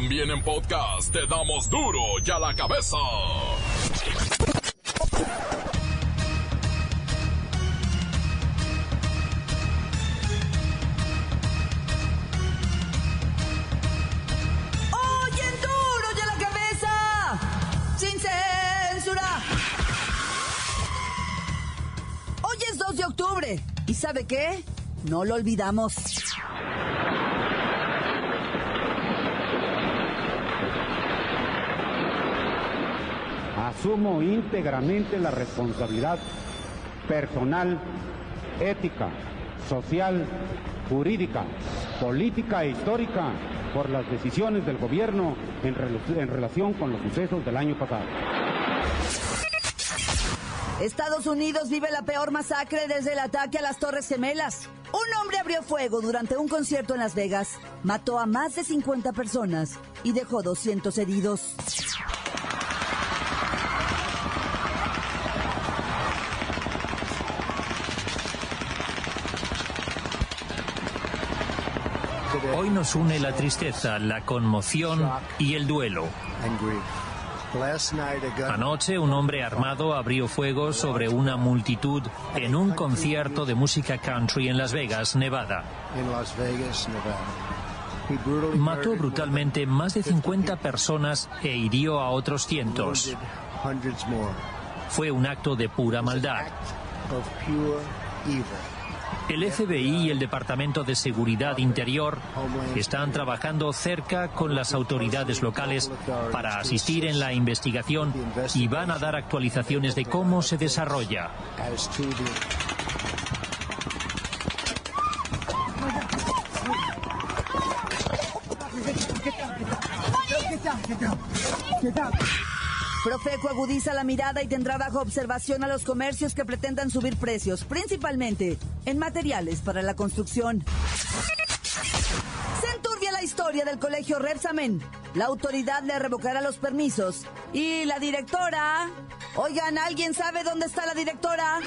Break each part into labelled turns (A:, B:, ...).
A: También en podcast te damos duro y a la cabeza.
B: ¡Oye, duro y a la cabeza! ¡Sin censura! Hoy es 2 de octubre. ¿Y sabe qué? No lo olvidamos.
C: Asumo íntegramente la responsabilidad personal, ética, social, jurídica, política e histórica por las decisiones del gobierno en, rel- en relación con los sucesos del año pasado.
B: Estados Unidos vive la peor masacre desde el ataque a las Torres Gemelas. Un hombre abrió fuego durante un concierto en Las Vegas, mató a más de 50 personas y dejó 200 heridos.
D: Hoy nos une la tristeza, la conmoción y el duelo. Anoche un hombre armado abrió fuego sobre una multitud en un concierto de música country en Las Vegas, Nevada. Mató brutalmente más de 50 personas e hirió a otros cientos. Fue un acto de pura maldad. El FBI y el Departamento de Seguridad Interior están trabajando cerca con las autoridades locales para asistir en la investigación y van a dar actualizaciones de cómo se desarrolla.
B: Profeco agudiza la mirada y tendrá bajo observación a los comercios que pretendan subir precios, principalmente en materiales para la construcción. Se enturbia la historia del colegio Repsamen. La autoridad le revocará los permisos. Y la directora... Oigan, ¿alguien sabe dónde está la directora?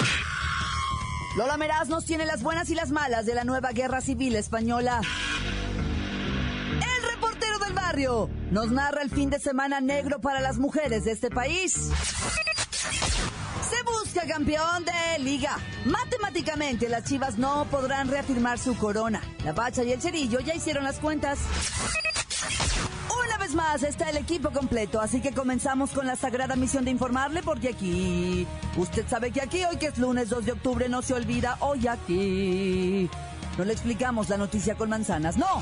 B: Lola Meraz nos tiene las buenas y las malas de la nueva guerra civil española. El reportero del barrio nos narra el fin de semana negro para las mujeres de este país. Campeón de liga. Matemáticamente las chivas no podrán reafirmar su corona. La Bacha y el Cerillo ya hicieron las cuentas. Una vez más está el equipo completo, así que comenzamos con la sagrada misión de informarle porque aquí, usted sabe que aquí hoy que es lunes 2 de octubre no se olvida, hoy aquí. No le explicamos la noticia con manzanas, no.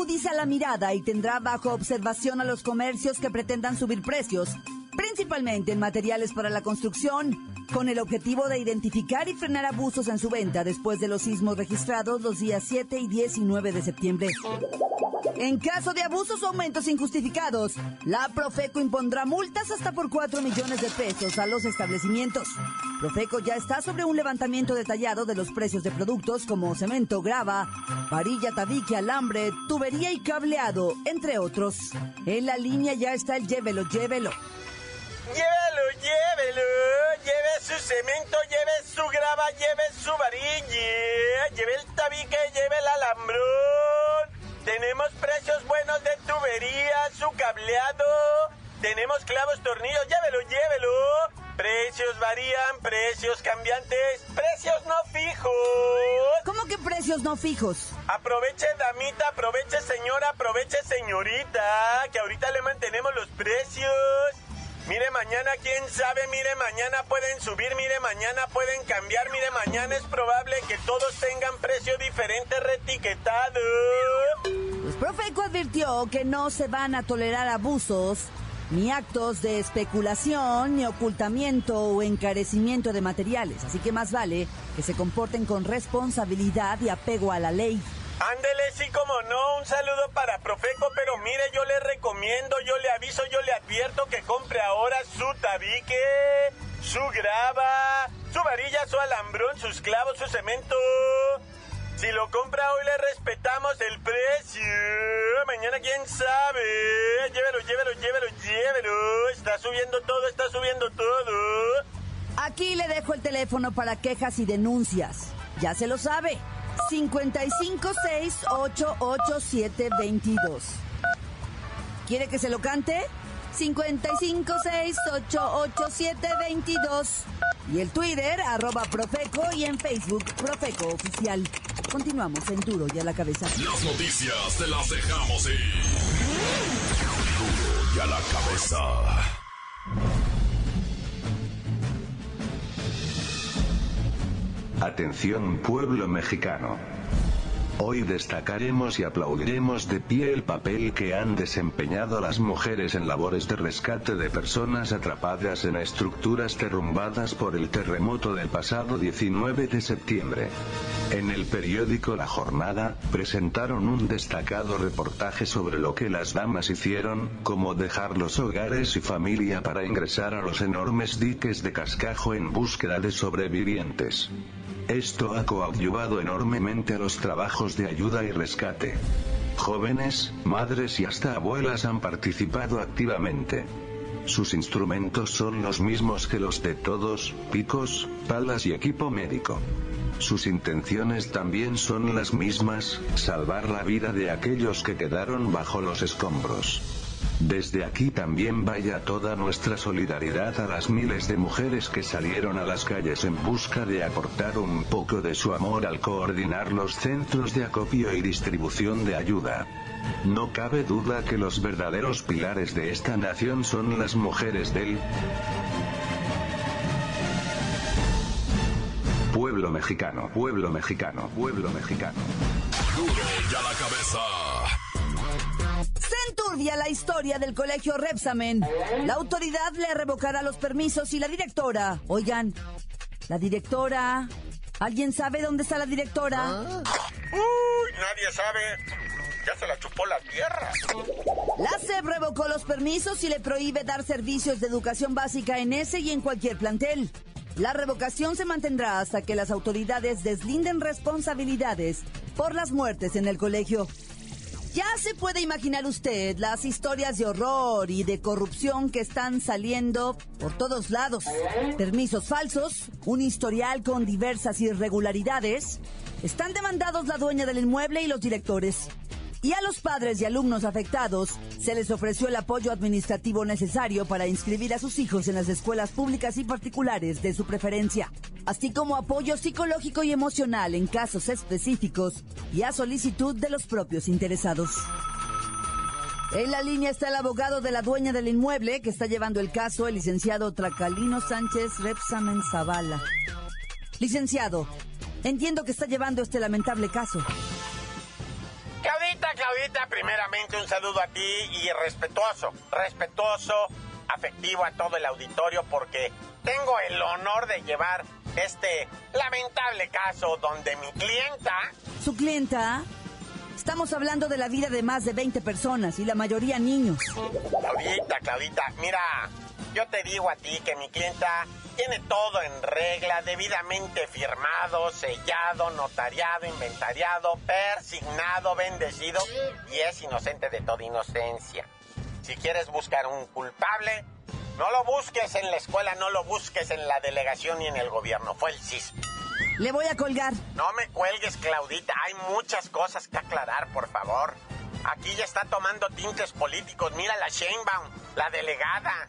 B: Agudiza la mirada y tendrá bajo observación a los comercios que pretendan subir precios, principalmente en materiales para la construcción, con el objetivo de identificar y frenar abusos en su venta después de los sismos registrados los días 7 y 19 de septiembre. En caso de abusos o aumentos injustificados, la Profeco impondrá multas hasta por 4 millones de pesos a los establecimientos. Profeco ya está sobre un levantamiento detallado de los precios de productos como cemento, grava, varilla, tabique, alambre, tubería y cableado, entre otros. En la línea ya está el llévelo, llévelo.
E: Llévelo, llévelo, lleve su cemento, lleve su grava, lleve su varilla, lleve el tabique, lleve el alambrón. Tenemos precios buenos de tubería, su cableado. Tenemos clavos, tornillos, llévelo, llévelo. Precios varían, precios cambiantes, precios no fijos.
B: ¿Cómo que precios no fijos?
E: Aproveche, damita, aproveche, señora, aproveche, señorita, que ahorita le mantenemos los precios. Mire, mañana, quién sabe, mire, mañana pueden subir, mire, mañana pueden cambiar, mire, mañana es probable que todos tengan precio diferente reetiquetado.
B: Pues Profeco advirtió que no se van a tolerar abusos, ni actos de especulación, ni ocultamiento o encarecimiento de materiales, así que más vale que se comporten con responsabilidad y apego a la ley.
E: Ándele, sí, como no, un saludo para Profeco, pero mire, yo le recomiendo, yo le aviso, yo le advierto que compre ahora su tabique, su grava, su varilla, su alambrón, sus clavos, su cemento. Si lo compra hoy le respetamos el precio. Mañana quién sabe. Llévelo, llévelo, llévelo, llévelo. Está subiendo todo, está subiendo todo.
B: Aquí le dejo el teléfono para quejas y denuncias. Ya se lo sabe. 556-887-22. ¿Quiere que se lo cante? 556-887-22. Y el Twitter, arroba Profeco, y en Facebook, Profeco Oficial. Continuamos en Duro y a la cabeza.
A: Las noticias te las dejamos ir. Duro y a la cabeza.
F: Atención pueblo mexicano. Hoy destacaremos y aplaudiremos de pie el papel que han desempeñado las mujeres en labores de rescate de personas atrapadas en estructuras derrumbadas por el terremoto del pasado 19 de septiembre. En el periódico La Jornada, presentaron un destacado reportaje sobre lo que las damas hicieron, como dejar los hogares y familia para ingresar a los enormes diques de cascajo en búsqueda de sobrevivientes. Esto ha coadyuvado enormemente a los trabajos de ayuda y rescate. Jóvenes, madres y hasta abuelas han participado activamente. Sus instrumentos son los mismos que los de todos, picos, palas y equipo médico. Sus intenciones también son las mismas, salvar la vida de aquellos que quedaron bajo los escombros. Desde aquí también vaya toda nuestra solidaridad a las miles de mujeres que salieron a las calles en busca de aportar un poco de su amor al coordinar los centros de acopio y distribución de ayuda. No cabe duda que los verdaderos pilares de esta nación son las mujeres del pueblo mexicano, pueblo mexicano, pueblo mexicano.
A: Duro y a la cabeza.
B: Se enturbia la historia del colegio Repsamen. La autoridad le revocará los permisos y la directora. Oigan, la directora. ¿Alguien sabe dónde está la directora?
E: Uy, nadie sabe. Ya se la chupó la tierra.
B: La SEP revocó los permisos y le prohíbe dar servicios de educación básica en ese y en cualquier plantel. La revocación se mantendrá hasta que las autoridades deslinden responsabilidades por las muertes en el colegio. Ya se puede imaginar usted las historias de horror y de corrupción que están saliendo por todos lados. Permisos falsos, un historial con diversas irregularidades. Están demandados la dueña del inmueble y los directores. Y a los padres y alumnos afectados se les ofreció el apoyo administrativo necesario para inscribir a sus hijos en las escuelas públicas y particulares de su preferencia, así como apoyo psicológico y emocional en casos específicos y a solicitud de los propios interesados. En la línea está el abogado de la dueña del inmueble que está llevando el caso, el licenciado Tracalino Sánchez Repsamen Zavala. Licenciado, entiendo que está llevando este lamentable caso.
E: Claudita, Claudita, primeramente un saludo a ti y respetuoso, respetuoso, afectivo a todo el auditorio porque tengo el honor de llevar este lamentable caso donde mi clienta...
B: Su clienta, estamos hablando de la vida de más de 20 personas y la mayoría niños.
E: Claudita, Claudita, mira, yo te digo a ti que mi clienta tiene todo en regla, debidamente firmado, sellado, notariado, inventariado, persignado, bendecido y es inocente de toda inocencia. Si quieres buscar un culpable, no lo busques en la escuela, no lo busques en la delegación ni en el gobierno, fue el CIS.
B: Le voy a colgar.
E: No me cuelgues, Claudita, hay muchas cosas que aclarar, por favor. Aquí ya está tomando tintes políticos, mira la Sheinbaum, la delegada.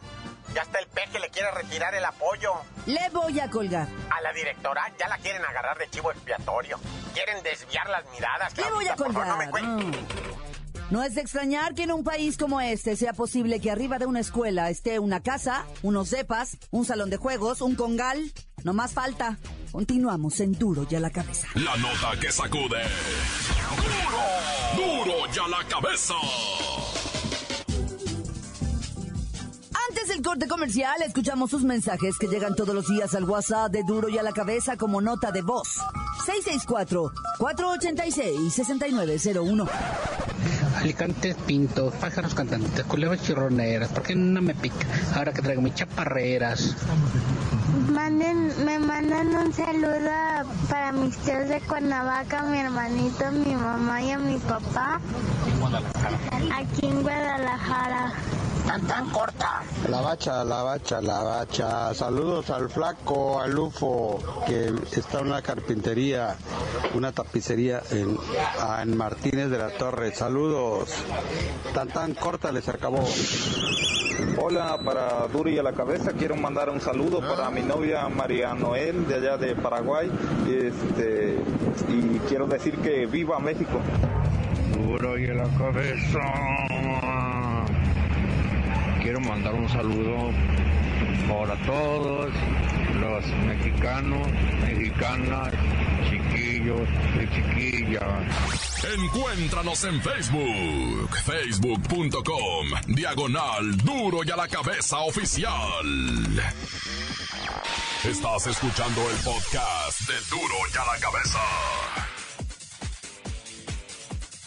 E: Ya hasta el peje le quiere retirar el apoyo.
B: Le voy a colgar.
E: A la directora ya la quieren agarrar de chivo expiatorio. Quieren desviar las miradas.
B: Le voy a colgar.
E: no me.
B: Mm. No es de extrañar que en un país como este sea posible que arriba de una escuela esté una casa, unos cepas, un salón de juegos, un congal. No más falta. Continuamos en Duro y a la cabeza.
A: La nota que sacude. Duro, duro y a la cabeza.
B: Del corte comercial, escuchamos sus mensajes que llegan todos los días al WhatsApp de Duro y a la cabeza como nota de voz. 664-486-6901.
G: alicantes pintos, pájaros cantantes, culebras chirroneras, ¿por qué no me pica? Ahora que traigo mis chaparreras.
H: Manden, me mandan un saludo para mis tíos de Cuernavaca, mi hermanito, mi mamá y a mi papá. Aquí en Guadalajara.
G: Tan tan corta.
I: La bacha, la bacha, la bacha. Saludos al flaco, al UFO, que está en una carpintería, una tapicería en, en Martínez de la Torre. Saludos. Tan tan corta les acabó.
J: Hola, para Duri a la cabeza quiero mandar un saludo para mi novia María Noel de allá de Paraguay. Este, y quiero decir que viva México.
K: Duro y a la cabeza. Mandar un saludo para todos los mexicanos, mexicanas, chiquillos y chiquillas.
A: Encuéntranos en Facebook, facebook.com, diagonal duro y a la cabeza oficial. Estás escuchando el podcast de duro y a la cabeza.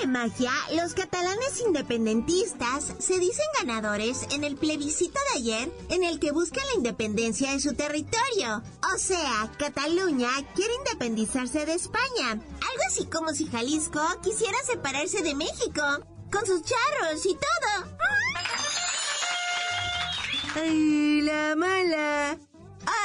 L: De magia, los catalanes independentistas se dicen ganadores en el plebiscito de ayer en el que buscan la independencia de su territorio. O sea, Cataluña quiere independizarse de España. Algo así como si Jalisco quisiera separarse de México, con sus charros y todo. ¡Ay, la mala!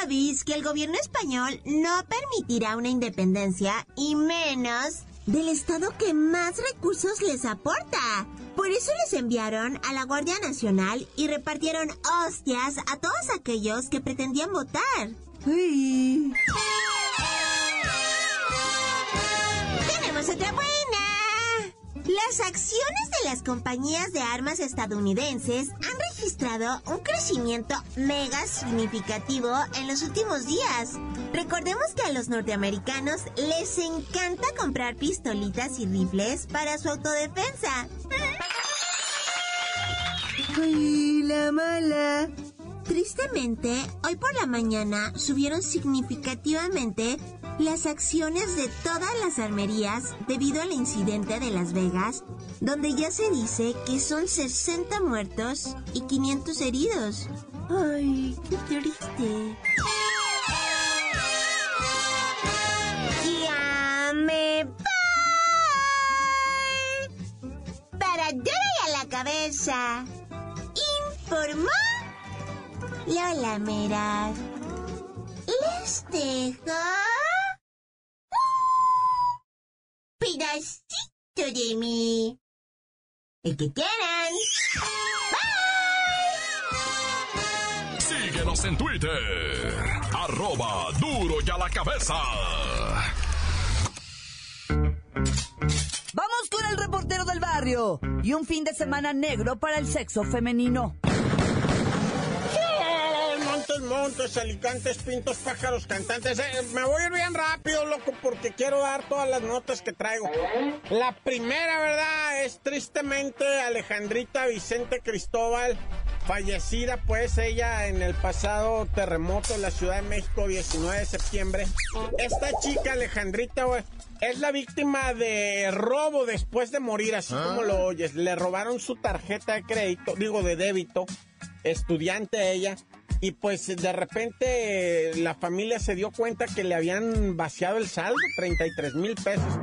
L: Avis que el gobierno español no permitirá una independencia y menos del estado que más recursos les aporta. Por eso les enviaron a la Guardia Nacional y repartieron hostias a todos aquellos que pretendían votar. Uy. Las acciones de las compañías de armas estadounidenses han registrado un crecimiento mega significativo en los últimos días. Recordemos que a los norteamericanos les encanta comprar pistolitas y rifles para su autodefensa. ¡Ay, la mala! Tristemente, hoy por la mañana subieron significativamente las acciones de todas las armerías debido al incidente de Las Vegas, donde ya se dice que son 60 muertos y 500 heridos. Ay, qué triste. Ya me. Para y a la cabeza. Informó Lola Meraz. Les dejo pedacito de mí. El que quieran.
A: Síguenos en Twitter, arroba duro y a la cabeza.
B: Vamos con el reportero del barrio y un fin de semana negro para el sexo femenino.
E: Montes, montes, alicantes, pintos, pájaros, cantantes. Eh, me voy a ir bien rápido, loco, porque quiero dar todas las notas que traigo. La primera, ¿verdad? Es tristemente Alejandrita Vicente Cristóbal, fallecida pues ella en el pasado terremoto en la Ciudad de México, 19 de septiembre. Esta chica, Alejandrita, es la víctima de robo después de morir, así como lo oyes. Le robaron su tarjeta de crédito, digo de débito, estudiante ella. Y pues de repente la familia se dio cuenta que le habían vaciado el saldo, 33 mil pesos.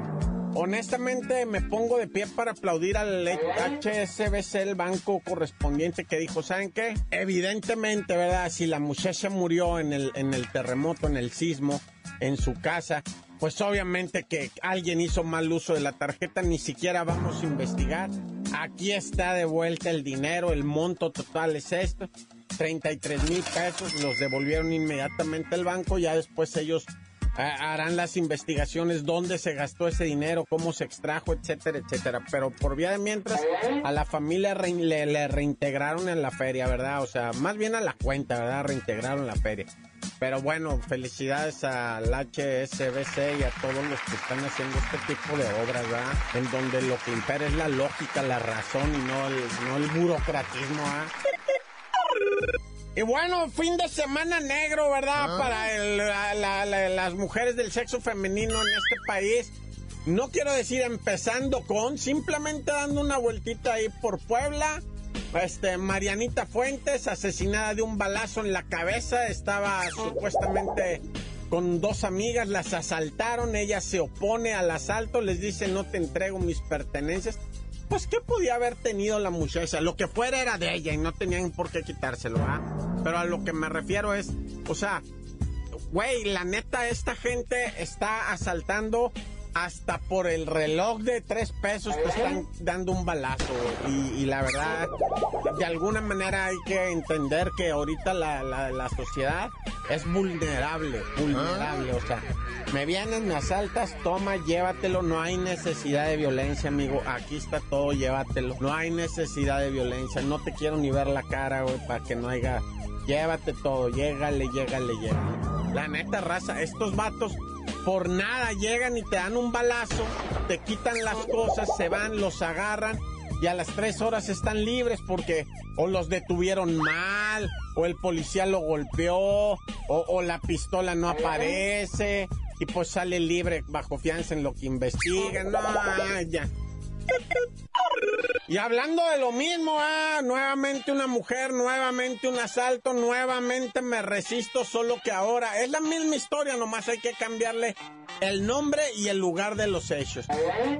E: Honestamente me pongo de pie para aplaudir al HSBC, el banco correspondiente, que dijo, ¿saben qué? Evidentemente, ¿verdad? Si la muchacha murió en el, en el terremoto, en el sismo, en su casa, pues obviamente que alguien hizo mal uso de la tarjeta, ni siquiera vamos a investigar. Aquí está de vuelta el dinero, el monto total es esto. 33 mil pesos, los devolvieron inmediatamente al banco, ya después ellos harán las investigaciones, dónde se gastó ese dinero, cómo se extrajo, etcétera, etcétera. Pero por vía de mientras, a la familia le, le, reintegraron en la feria, ¿verdad? O sea, más bien a la cuenta, ¿verdad? Reintegraron la feria. Pero bueno, felicidades al HSBC y a todos los que están haciendo este tipo de obras, ¿verdad? En donde lo que impera es la lógica, la razón y no el, no el burocratismo, ¿ah? Y bueno, fin de semana negro, ¿verdad? Ah. Para las mujeres del sexo femenino en este país. No quiero decir empezando con, simplemente dando una vueltita ahí por Puebla este, Marianita Fuentes, asesinada de un balazo en la cabeza, estaba supuestamente con dos amigas, las asaltaron, ella se opone al asalto, les dice no te entrego mis pertenencias. Pues, ¿qué podía haber tenido la muchacha? Lo que fuera era de ella y no tenían por qué quitárselo, ¿ah? Pero a lo que me refiero es, o sea, güey, la neta, esta gente está asaltando hasta por el reloj de tres pesos te están dando un balazo. Y, la verdad, de alguna manera hay que entender que ahorita la, la, sociedad es vulnerable, vulnerable. O sea, me vienes, me asaltas, toma, llévatelo. No hay necesidad de violencia, amigo. Aquí está todo, llévatelo. No hay necesidad de violencia. No te quiero ni ver la cara, güey, para que no haya... Llévate todo, llégale, llégale, llégale. La neta raza, estos vatos por nada llegan y te dan un balazo, te quitan las cosas, se van, los agarran y a las tres horas están libres porque o los detuvieron mal, o el policía lo golpeó, o, la pistola no aparece y pues sale libre bajo fianza en lo que investigan. No, ya. Y hablando de lo mismo, ah, nuevamente una mujer, nuevamente un asalto, nuevamente me resisto, solo que ahora es la misma historia, nomás hay que cambiarle el nombre y el lugar de los hechos.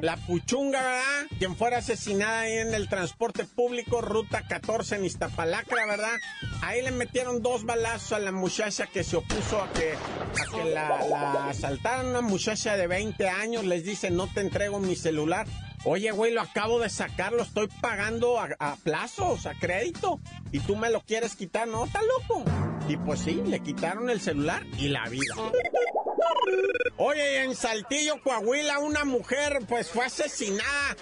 E: La puchunga, ¿verdad? Quien fuera asesinada ahí en el transporte público, ruta 14 en Iztapalacra, ¿verdad? Ahí le metieron dos balazos a la muchacha que se opuso a que, a que la, la asaltaran. Una muchacha de 20 años les dice, no te entrego mi celular. Oye, güey, lo acabo de sacar, lo estoy pagando a, plazos, a crédito. Y tú me lo quieres quitar, ¿no? ¿Está loco? Y pues sí, le quitaron el celular y la vida. Oye, en Saltillo, Coahuila, una mujer pues fue asesinada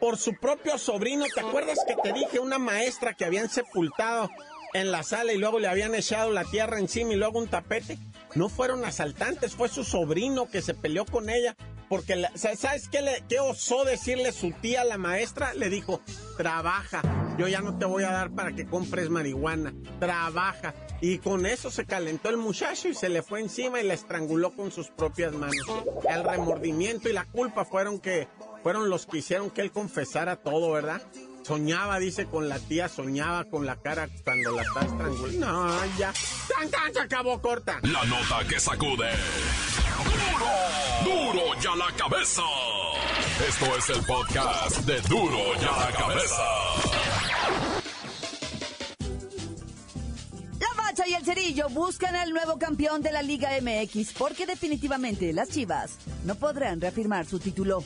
E: por su propio sobrino. ¿Te acuerdas que te dije una maestra que habían sepultado en la sala y luego le habían echado la tierra encima y luego un tapete? No fueron asaltantes, fue su sobrino que se peleó con ella porque, ¿sabes qué, le, osó decirle su tía, la maestra? Le dijo, trabaja, yo ya no te voy a dar para que compres marihuana, trabaja. Y con eso se calentó el muchacho y se le fue encima y la estranguló con sus propias manos. El remordimiento y la culpa fueron que fueron los que hicieron que él confesara todo, ¿verdad? Soñaba, dice, con la tía, soñaba con la cara cuando la está estrangulando. No, ya. ¡Tan, tan! Se acabó corta.
A: La nota que sacude. ¡Duro ya la cabeza! Esto es el podcast de Duro ya la cabeza.
B: La Bacha y el Cerillo buscan al nuevo campeón de la Liga MX porque definitivamente las Chivas no podrán reafirmar su título.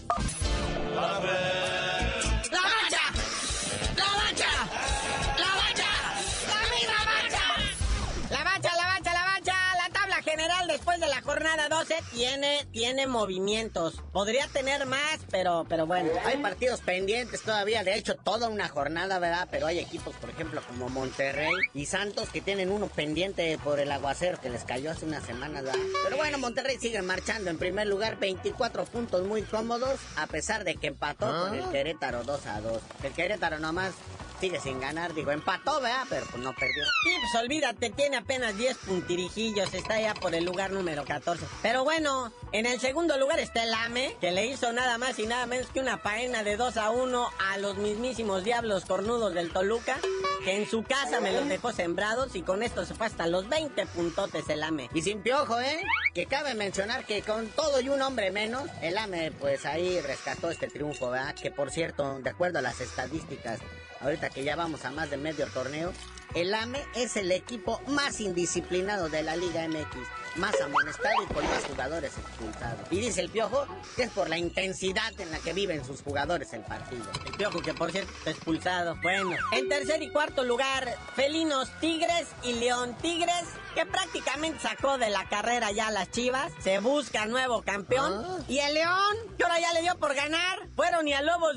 M: Después de la jornada 12 tiene, tiene movimientos. Podría tener más, pero, pero bueno, hay partidos pendientes todavía. De hecho, toda una jornada, ¿verdad? Pero hay equipos, por ejemplo, como Monterrey y Santos que tienen uno pendiente por el aguacero que les cayó hace una semana, ¿verdad? Pero bueno, Monterrey sigue marchando en primer lugar, 24 puntos muy cómodos, a pesar de que empató con el ah. Querétaro 2 a 2. El Querétaro nomás sigue sin ganar. Digo, empató, ¿verdad? Pero pues no perdió. Sí, pues olvídate, tiene apenas 10 puntirijillos. Está ya por el lugar número 14. Pero bueno, en el segundo lugar está el AME, que le hizo nada más y nada menos que una faena de 2 a 1 a los mismísimos diablos cornudos del Toluca, que en su casa me los dejó sembrados y con esto se fue hasta los 20 puntotes el AME. Y sin piojo, ¿eh? Que cabe mencionar que con todo y un hombre menos, el AME pues ahí rescató este triunfo, ¿verdad? Que por cierto, de acuerdo a las estadísticas ahorita que ya vamos a más de medio torneo, el AME es el equipo más indisciplinado de la Liga MX más amonestado y con más jugadores expulsados. Y dice el Piojo que es por la intensidad en la que viven sus jugadores el partido. El Piojo que por cierto está expulsado. Bueno, en tercer y cuarto lugar, Felinos Tigres y León Tigres, que prácticamente sacó de la carrera ya las Chivas. Se busca nuevo campeón. Ah. Y el León, que ahora ya le dio por ganar, fueron y a Lobos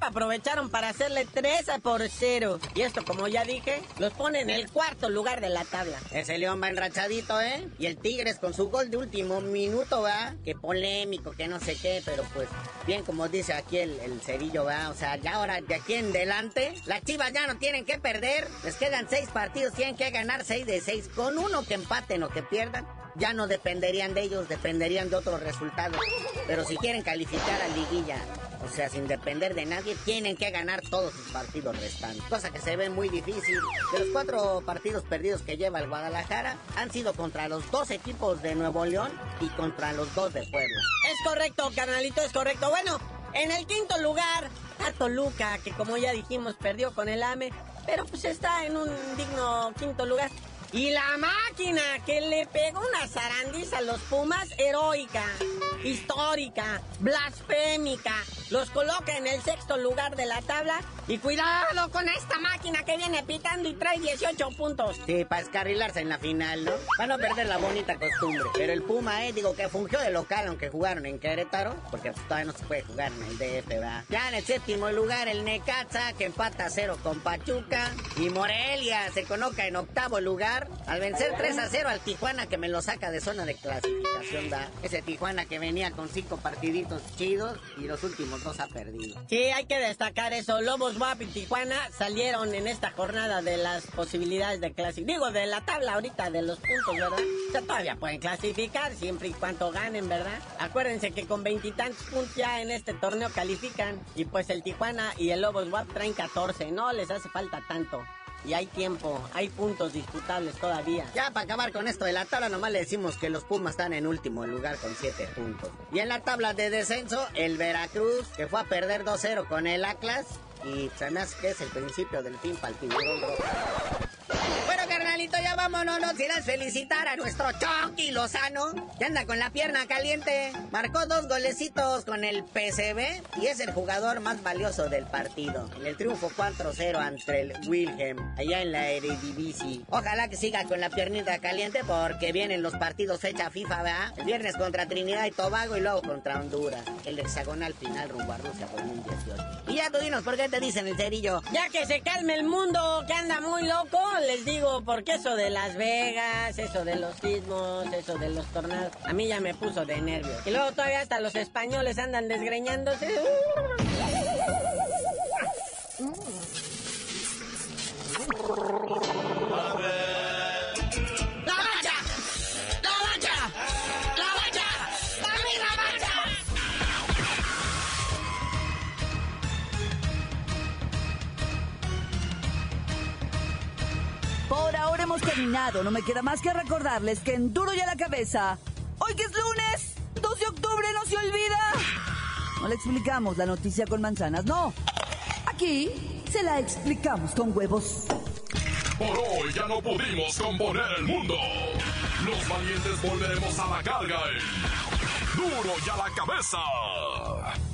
M: aprovecharon para hacerle 3 por 0. Y esto, como ya dije, los pone en el cuarto lugar de la tabla. Ese León va enrachadito, ¿eh? Y el Tigres con su gol de último minuto, va, que polémico, que no sé qué, pero pues bien como dice aquí el, el cerillo, va, o sea, ya ahora de aquí en adelante, las chivas ya no tienen que perder, les quedan seis partidos, tienen que ganar seis de seis, con uno que empaten o que pierdan, ya no dependerían de ellos, dependerían de otros resultados. Pero si quieren calificar a liguilla o sea, sin depender de nadie, tienen que ganar todos sus partidos restantes. Cosa que se ve muy difícil. De los cuatro partidos perdidos que lleva el Guadalajara, han sido contra los dos equipos de Nuevo León y contra los dos de Puebla. Es correcto, carnalito, es correcto. Bueno, en el quinto lugar, a Toluca, que como ya dijimos, perdió con el AME, pero pues está en un digno quinto lugar. Y la máquina que le pegó una zarandiza a los Pumas, heroica, histórica, blasfémica, los coloca en el sexto lugar de la tabla. Y cuidado con esta máquina que viene pitando y trae 18 puntos. Sí, para escarrilarse en la final, ¿no? Van a perder la bonita costumbre. Pero el Puma, eh, digo que fungió de local, aunque jugaron en Querétaro, porque todavía no se puede jugar en el DF, ¿verdad? Ya en el séptimo lugar, el Necaxa, que empata cero con Pachuca. Y Morelia se coloca en octavo lugar, al vencer 3 a 0 al Tijuana, que me lo saca de zona de clasificación, ¿da? Ese Tijuana que venía con cinco partiditos chidos y los últimos dos ha perdido. Sí, hay que destacar eso. Lobos WAP y Tijuana salieron en esta jornada de las posibilidades de clasificar. Digo, de la tabla ahorita de los puntos, ¿verdad? O sea, todavía pueden clasificar siempre y cuando ganen, ¿verdad? Acuérdense que con veintitantos puntos ya en este torneo califican. Y pues el Tijuana y el Lobos WAP traen 14. No les hace falta tanto y hay tiempo, hay puntos disputables todavía. Ya para acabar con esto de la tabla, nomás le decimos que los Pumas están en último lugar con 7 puntos. Y en la tabla de descenso, el Veracruz, que fue a perder 2-0 con el Atlas, y se me hace que es el principio del fin para el tiburón carnalito, ya vámonos. No quieras felicitar a nuestro Chucky Lozano, que anda con la pierna caliente. Marcó dos golecitos con el PCB y es el jugador más valioso del partido. En el triunfo 4-0 ante el Wilhelm, allá en la Eredivisie. Ojalá que siga con la piernita caliente porque vienen los partidos fecha FIFA, ¿verdad? El viernes contra Trinidad y Tobago y luego contra Honduras. El hexagonal final rumbo a Rusia 2018. Y ya tú dinos por qué te dicen el cerillo. Ya que se calme el mundo, que anda muy loco, les digo, porque eso de Las Vegas, eso de los sismos, eso de los tornados, a mí ya me puso de nervios. Y luego todavía hasta los españoles andan desgreñándose.
B: Terminado. No me queda más que recordarles que en Duro y a la Cabeza, hoy que es lunes, 2 de octubre, no se olvida. No le explicamos la noticia con manzanas, no. Aquí se la explicamos con huevos.
A: Por hoy ya no pudimos componer el mundo. Los valientes volveremos a la carga en Duro y a la Cabeza.